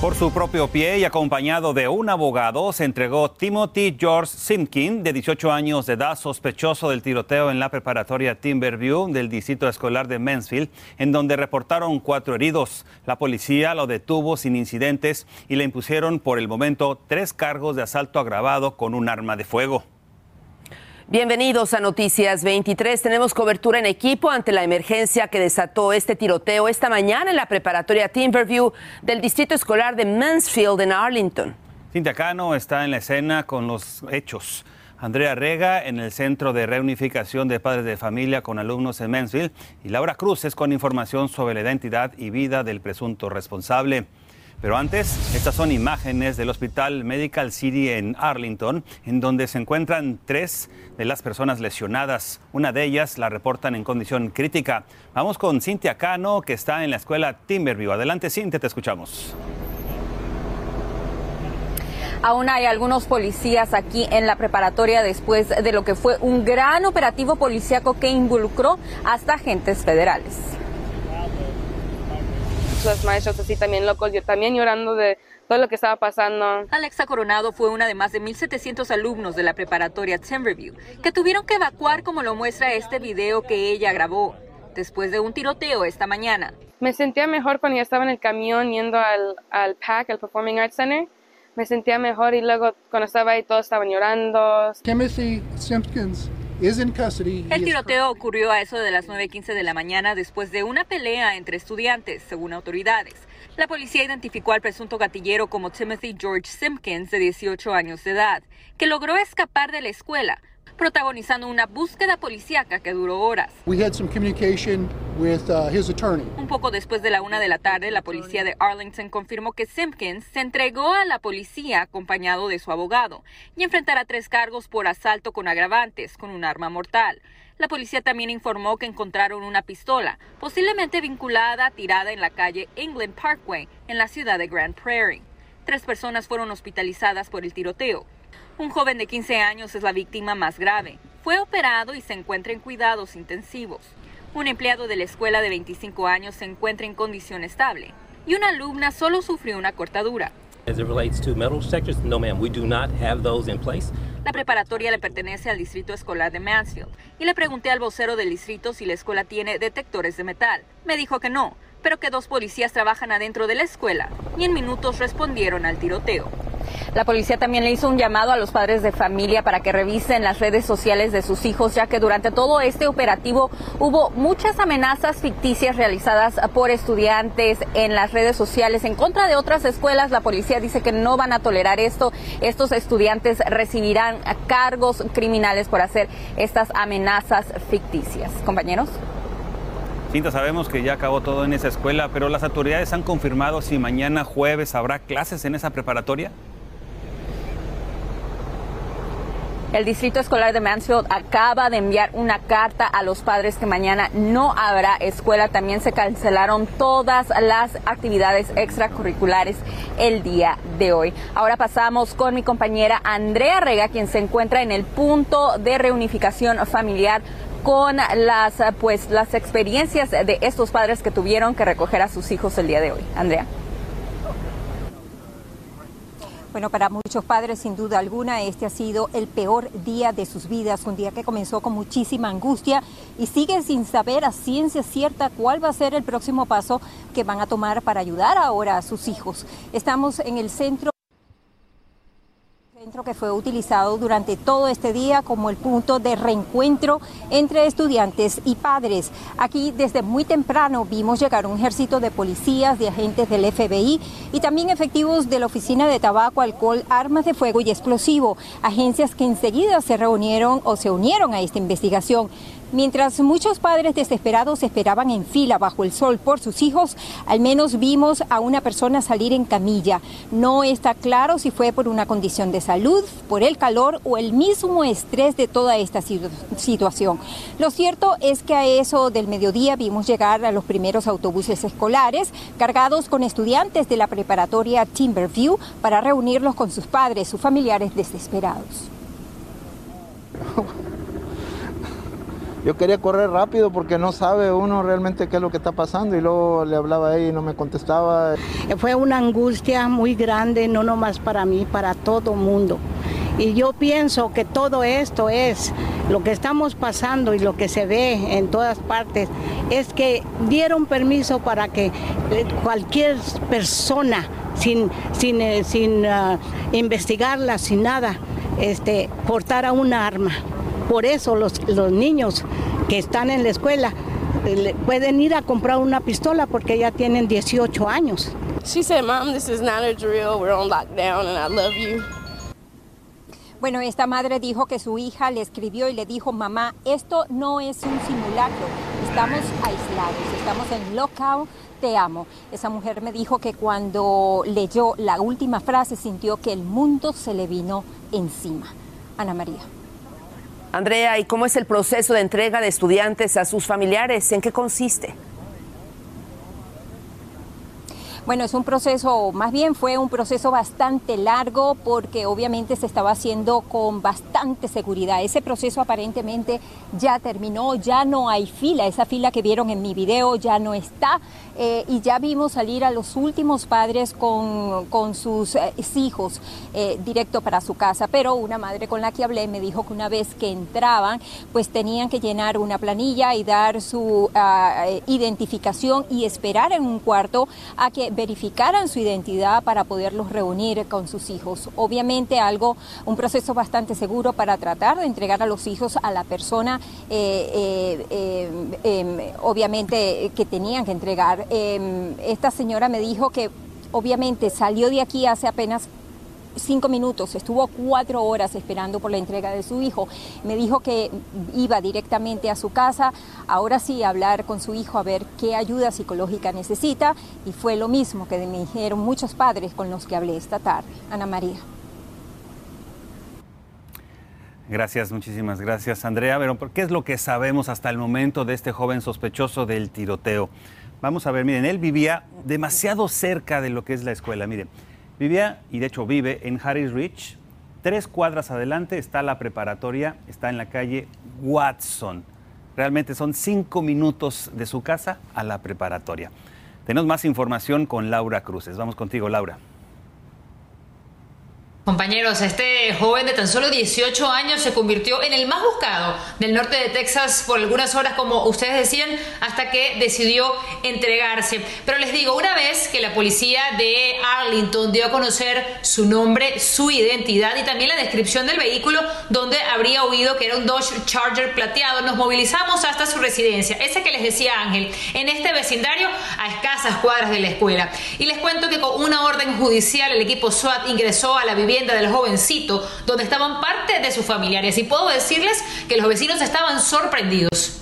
Por su propio pie y acompañado de un abogado, se entregó Timothy George Simkin, de 18 años de edad, sospechoso del tiroteo en la preparatoria Timberview del distrito escolar de Mansfield, en donde reportaron cuatro heridos. La policía lo detuvo sin incidentes y le impusieron por el momento tres cargos de asalto agravado con un arma de fuego. Bienvenidos a Noticias 23. Tenemos cobertura en equipo ante la emergencia que desató este tiroteo esta mañana en la preparatoria Timberview del Distrito Escolar de Mansfield en Arlington. Cintia Cano está en la escena con los hechos. Andrea Rega en el Centro de Reunificación de Padres de Familia con alumnos en Mansfield y Laura Cruz es con información sobre la identidad y vida del presunto responsable. Pero antes, estas son imágenes del Hospital Medical City en Arlington, en donde se encuentran tres de las personas lesionadas. Una de ellas la reportan en condición crítica. Vamos con Cintia Cano, que está en la escuela Timberview. Adelante, Cintia, te escuchamos. Aún hay algunos policías aquí en la preparatoria después de lo que fue un gran operativo policíaco que involucró hasta agentes federales los maestros así también locos, yo también llorando de todo lo que estaba pasando. Alexa Coronado fue una de más de 1.700 alumnos de la preparatoria Timberview que tuvieron que evacuar como lo muestra este video que ella grabó después de un tiroteo esta mañana. Me sentía mejor cuando ya estaba en el camión yendo al, al PAC, al Performing Arts Center. Me sentía mejor y luego cuando estaba ahí todos estaban llorando. Timothy Simpkins el tiroteo ocurrió a eso de las 9.15 de la mañana después de una pelea entre estudiantes, según autoridades. La policía identificó al presunto gatillero como Timothy George Simpkins, de 18 años de edad, que logró escapar de la escuela, protagonizando una búsqueda policíaca que duró horas. Uh, Un poco después de la una de la tarde, la policía de Arlington confirmó que Simpkins se entregó a la policía acompañado de su abogado y enfrentará tres cargos por asalto con agravantes con un arma mortal. La policía también informó que encontraron una pistola, posiblemente vinculada tirada en la calle England Parkway, en la ciudad de Grand Prairie. Tres personas fueron hospitalizadas por el tiroteo. Un joven de 15 años es la víctima más grave. Fue operado y se encuentra en cuidados intensivos. Un empleado de la escuela de 25 años se encuentra en condición estable y una alumna solo sufrió una cortadura. La preparatoria le pertenece al distrito escolar de Mansfield y le pregunté al vocero del distrito si la escuela tiene detectores de metal. Me dijo que no, pero que dos policías trabajan adentro de la escuela y en minutos respondieron al tiroteo. La policía también le hizo un llamado a los padres de familia para que revisen las redes sociales de sus hijos, ya que durante todo este operativo hubo muchas amenazas ficticias realizadas por estudiantes en las redes sociales en contra de otras escuelas. La policía dice que no van a tolerar esto. Estos estudiantes recibirán cargos criminales por hacer estas amenazas ficticias. Compañeros. Cinta, sabemos que ya acabó todo en esa escuela, pero las autoridades han confirmado si mañana jueves habrá clases en esa preparatoria. El Distrito Escolar de Mansfield acaba de enviar una carta a los padres que mañana no habrá escuela. También se cancelaron todas las actividades extracurriculares el día de hoy. Ahora pasamos con mi compañera Andrea Rega, quien se encuentra en el punto de reunificación familiar con las pues las experiencias de estos padres que tuvieron que recoger a sus hijos el día de hoy. Andrea. Bueno, para muchos padres, sin duda alguna, este ha sido el peor día de sus vidas, un día que comenzó con muchísima angustia y siguen sin saber a ciencia cierta cuál va a ser el próximo paso que van a tomar para ayudar ahora a sus hijos. Estamos en el centro centro que fue utilizado durante todo este día como el punto de reencuentro entre estudiantes y padres. Aquí desde muy temprano vimos llegar un ejército de policías, de agentes del FBI y también efectivos de la Oficina de Tabaco, Alcohol, Armas de Fuego y Explosivo, agencias que enseguida se reunieron o se unieron a esta investigación. Mientras muchos padres desesperados esperaban en fila bajo el sol por sus hijos, al menos vimos a una persona salir en camilla. No está claro si fue por una condición de salud, por el calor o el mismo estrés de toda esta situación. Lo cierto es que a eso del mediodía vimos llegar a los primeros autobuses escolares cargados con estudiantes de la preparatoria Timberview para reunirlos con sus padres, sus familiares desesperados. yo quería correr rápido porque no sabe uno realmente qué es lo que está pasando y luego le hablaba a ella y no me contestaba. Fue una angustia muy grande, no nomás para mí, para todo mundo. Y yo pienso que todo esto es lo que estamos pasando y lo que se ve en todas partes, es que dieron permiso para que eh, cualquier persona, sin, sin, eh, sin ah, investigarla, sin nada, este, portara un arma. Por eso los, los niños que están en la escuela eh, pueden ir a comprar una pistola porque ya tienen 18 años. She said, Mom, this is not a drill. We're on lockdown and I love you. Bueno, esta madre dijo que su hija le escribió y le dijo, mamá, esto no es un simulacro, estamos aislados, estamos en lockout, te amo. Esa mujer me dijo que cuando leyó la última frase sintió que el mundo se le vino encima. Ana María. Andrea, ¿y cómo es el proceso de entrega de estudiantes a sus familiares? ¿En qué consiste? Bueno, es un proceso, más bien fue un proceso bastante largo porque obviamente se estaba haciendo con bastante seguridad. Ese proceso aparentemente ya terminó, ya no hay fila, esa fila que vieron en mi video ya no está eh, y ya vimos salir a los últimos padres con, sus eh, hijos eh, directo para su casa, pero una madre con la que hablé me dijo que una vez que entraban, pues tenían que llenar una planilla y dar su ah, identificación y esperar en un cuarto a que verificaran su identidad para poderlos reunir con sus hijos. Obviamente algo, un proceso bastante seguro para tratar de entregar a los hijos a la persona, em, obviamente que tenían que entregar. Em, esta señora me dijo que obviamente salió de aquí hace apenas cinco minutos, estuvo cuatro horas esperando por la entrega de su hijo. Me dijo que iba directamente a su casa, ahora sí, a hablar con su hijo a ver qué ayuda psicológica necesita y fue lo mismo que me dijeron muchos padres con los que hablé esta tarde. Ana María. Gracias, muchísimas gracias, Andrea. Pero, ¿qué es lo que sabemos hasta el momento de este joven sospechoso del tiroteo? Vamos a ver, miren, él vivía demasiado cerca de lo que es la escuela. Miren, Vivía, y de hecho vive, en Harris Ridge. Tres cuadras adelante está la preparatoria, está en la calle Watson. Realmente son cinco minutos de su casa a la preparatoria. Tenemos más información con Laura Cruces. Vamos contigo, Laura. Compañeros, este joven de tan solo 18 años se convirtió en el más buscado del norte de Texas por algunas horas, como ustedes decían, hasta que decidió entregarse. Pero les digo, una vez que la policía de Arlington dio a conocer su nombre, su identidad y también la descripción del vehículo donde habría huido que era un Dodge Charger plateado, nos movilizamos hasta su residencia, ese que les decía Ángel, en este vecindario a escasas cuadras de la escuela. Y les cuento que con una orden judicial el equipo SWAT ingresó a la del jovencito, donde estaban parte de sus familiares. Y puedo decirles que los vecinos estaban sorprendidos.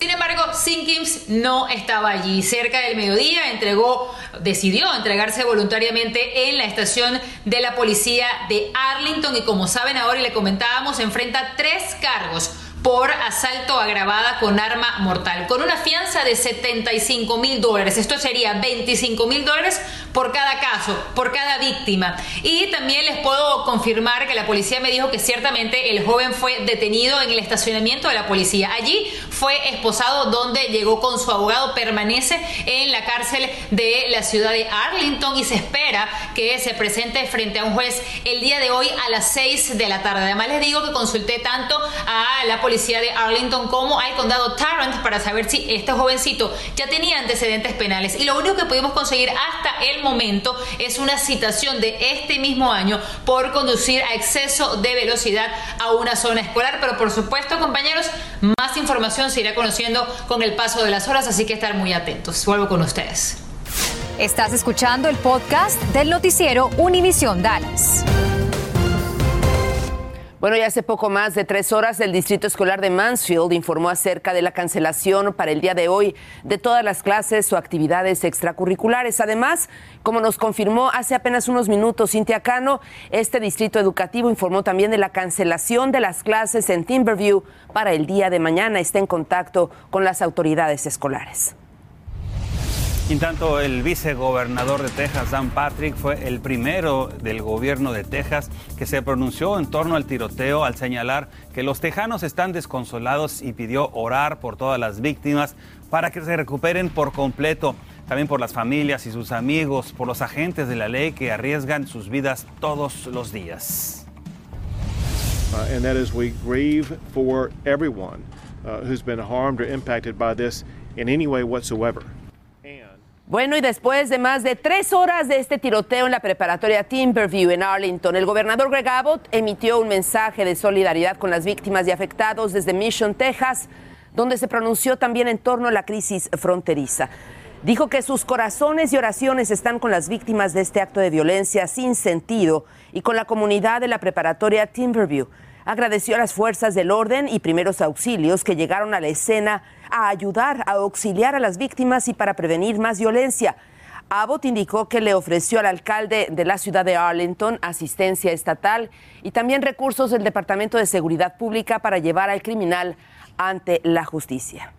Sin embargo, Sinkins no estaba allí. Cerca del mediodía entregó, decidió entregarse voluntariamente en la estación de la policía de Arlington y como saben ahora y le comentábamos, enfrenta tres cargos por asalto agravada con arma mortal, con una fianza de 75 mil dólares. Esto sería 25 mil dólares por cada caso, por cada víctima. Y también les puedo confirmar que la policía me dijo que ciertamente el joven fue detenido en el estacionamiento de la policía. Allí fue esposado donde llegó con su abogado, permanece en la cárcel de la ciudad de Arlington y se espera que se presente frente a un juez el día de hoy a las 6 de la tarde. Además les digo que consulté tanto a la policía de Arlington como al condado Tarrant para saber si este jovencito ya tenía antecedentes penales. Y lo único que pudimos conseguir hasta el momento es una citación de este mismo año por conducir a exceso de velocidad a una zona escolar. Pero por supuesto, compañeros, más información se irá conociendo con el paso de las horas, así que estar muy atentos. Vuelvo con ustedes. Estás escuchando el podcast del noticiero Univisión Dallas. Bueno, ya hace poco más de tres horas el Distrito Escolar de Mansfield informó acerca de la cancelación para el día de hoy de todas las clases o actividades extracurriculares. Además, como nos confirmó hace apenas unos minutos Cintia Cano, este distrito educativo informó también de la cancelación de las clases en Timberview para el día de mañana. Está en contacto con las autoridades escolares. En tanto, el vicegobernador de Texas, Dan Patrick, fue el primero del gobierno de Texas que se pronunció en torno al tiroteo al señalar que los tejanos están desconsolados y pidió orar por todas las víctimas para que se recuperen por completo. También por las familias y sus amigos, por los agentes de la ley que arriesgan sus vidas todos los días. Uh, and that is we grieve for everyone uh, who's been harmed or impacted by this in any way whatsoever. Bueno, y después de más de tres horas de este tiroteo en la preparatoria Timberview en Arlington, el gobernador Greg Abbott emitió un mensaje de solidaridad con las víctimas y afectados desde Mission, Texas, donde se pronunció también en torno a la crisis fronteriza. Dijo que sus corazones y oraciones están con las víctimas de este acto de violencia sin sentido y con la comunidad de la preparatoria Timberview agradeció a las fuerzas del orden y primeros auxilios que llegaron a la escena a ayudar, a auxiliar a las víctimas y para prevenir más violencia. Abbott indicó que le ofreció al alcalde de la ciudad de Arlington asistencia estatal y también recursos del Departamento de Seguridad Pública para llevar al criminal ante la justicia.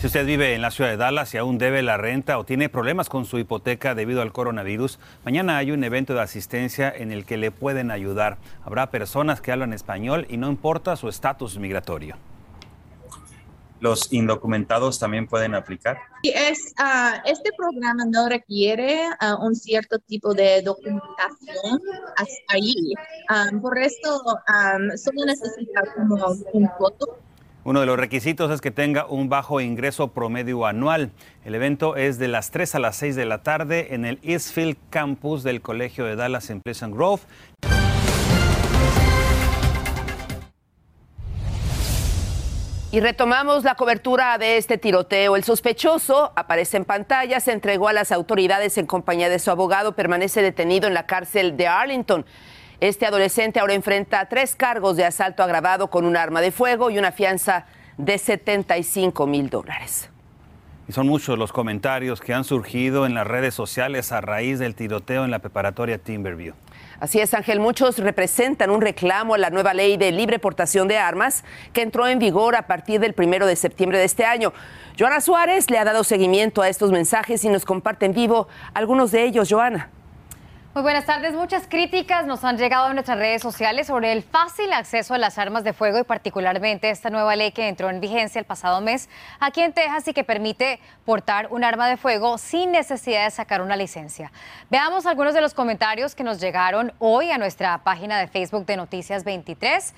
Si usted vive en la ciudad de Dallas y aún debe la renta o tiene problemas con su hipoteca debido al coronavirus, mañana hay un evento de asistencia en el que le pueden ayudar. Habrá personas que hablan español y no importa su estatus migratorio. ¿Los indocumentados también pueden aplicar? Es, ah, este programa no requiere ah, un cierto tipo de documentación ahí. Ah, por esto, solo necesita como un foto uno de los requisitos es que tenga un bajo ingreso promedio anual. El evento es de las 3 a las 6 de la tarde en el Eastfield Campus del Colegio de Dallas en Pleasant Grove. Y retomamos la cobertura de este tiroteo. El sospechoso aparece en pantalla, se entregó a las autoridades en compañía de su abogado, permanece detenido en la cárcel de Arlington. Este adolescente ahora enfrenta tres cargos de asalto agravado con un arma de fuego y una fianza de 75 mil dólares. Y son muchos los comentarios que han surgido en las redes sociales a raíz del tiroteo en la preparatoria Timberview. Así es, Ángel. Muchos representan un reclamo a la nueva ley de libre portación de armas que entró en vigor a partir del primero de septiembre de este año. Joana Suárez le ha dado seguimiento a estos mensajes y nos comparte en vivo algunos de ellos. Joana. Muy buenas tardes. Muchas críticas nos han llegado a nuestras redes sociales sobre el fácil acceso a las armas de fuego y particularmente esta nueva ley que entró en vigencia el pasado mes aquí en Texas y que permite portar un arma de fuego sin necesidad de sacar una licencia. Veamos algunos de los comentarios que nos llegaron hoy a nuestra página de Facebook de Noticias 23.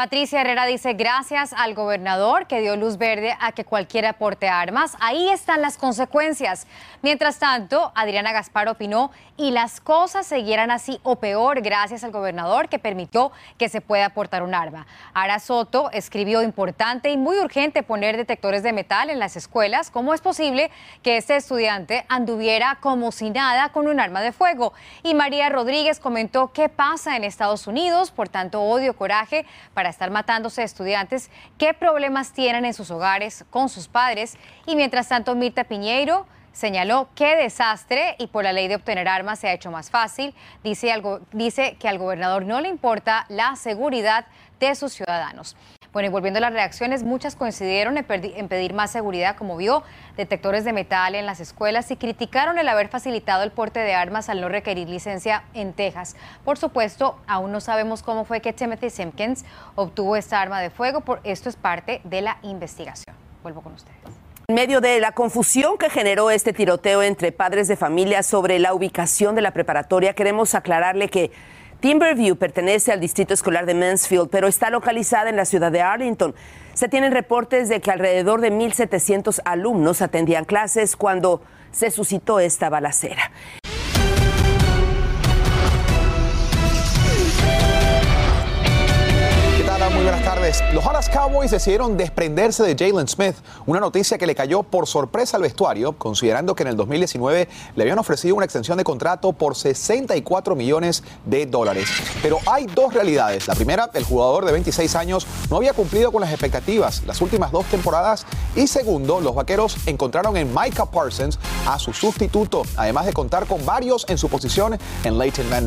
Patricia Herrera dice, gracias al gobernador que dio luz verde a que cualquiera porte armas. Ahí están las consecuencias. Mientras tanto, Adriana Gaspar opinó, y las cosas seguirán así o peor gracias al gobernador que permitió que se pueda portar un arma. Ara Soto escribió importante y muy urgente poner detectores de metal en las escuelas. ¿Cómo es posible que este estudiante anduviera como si nada con un arma de fuego? Y María Rodríguez comentó qué pasa en Estados Unidos, por tanto odio, coraje para estar matándose estudiantes, qué problemas tienen en sus hogares con sus padres. Y mientras tanto, Mirta Piñeiro señaló qué desastre y por la ley de obtener armas se ha hecho más fácil. Dice, algo, dice que al gobernador no le importa la seguridad de sus ciudadanos. Bueno, y volviendo a las reacciones, muchas coincidieron en, pedir más seguridad, como vio, detectores de metal en las escuelas y criticaron el haber facilitado el porte de armas al no requerir licencia en Texas. Por supuesto, aún no sabemos cómo fue que Timothy Simpkins obtuvo esta arma de fuego, por esto es parte de la investigación. Vuelvo con ustedes. En medio de la confusión que generó este tiroteo entre padres de familia sobre la ubicación de la preparatoria, queremos aclararle que Timberview pertenece al distrito escolar de Mansfield, pero está localizada en la ciudad de Arlington. Se tienen reportes de que alrededor de 1.700 alumnos atendían clases cuando se suscitó esta balacera. Los Dallas Cowboys decidieron desprenderse de Jalen Smith, una noticia que le cayó por sorpresa al vestuario, considerando que en el 2019 le habían ofrecido una extensión de contrato por 64 millones de dólares. Pero hay dos realidades. La primera, el jugador de 26 años no había cumplido con las expectativas las últimas dos temporadas. Y segundo, los vaqueros encontraron en Micah Parsons a su sustituto, además de contar con varios en su posición en Leighton Van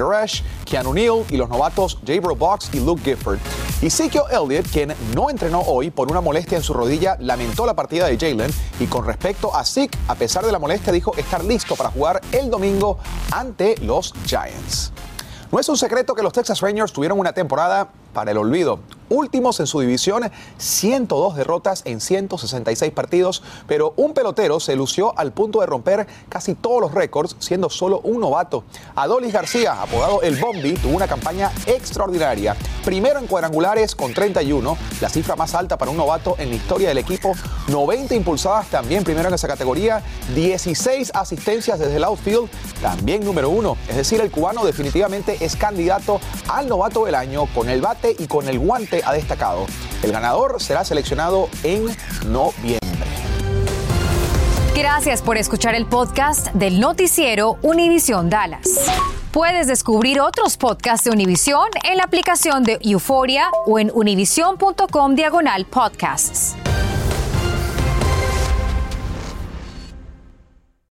Keanu Neal y los novatos J. Box y Luke Gifford. Ezekiel Elliott, quien no entrenó hoy por una molestia en su rodilla, lamentó la partida de Jalen y con respecto a Zeke, a pesar de la molestia, dijo estar listo para jugar el domingo ante los Giants. No es un secreto que los Texas Rangers tuvieron una temporada para el olvido últimos en su división, 102 derrotas en 166 partidos, pero un pelotero se lució al punto de romper casi todos los récords, siendo solo un novato. Adolis García, apodado El Bombi, tuvo una campaña extraordinaria. Primero en cuadrangulares con 31, la cifra más alta para un novato en la historia del equipo, 90 impulsadas también primero en esa categoría, 16 asistencias desde el outfield, también número uno. Es decir, el cubano definitivamente es candidato al novato del año con el y con el guante ha destacado. El ganador será seleccionado en noviembre. Gracias por escuchar el podcast del noticiero Univisión Dallas. Puedes descubrir otros podcasts de Univisión en la aplicación de Euforia o en univision.com diagonal podcasts.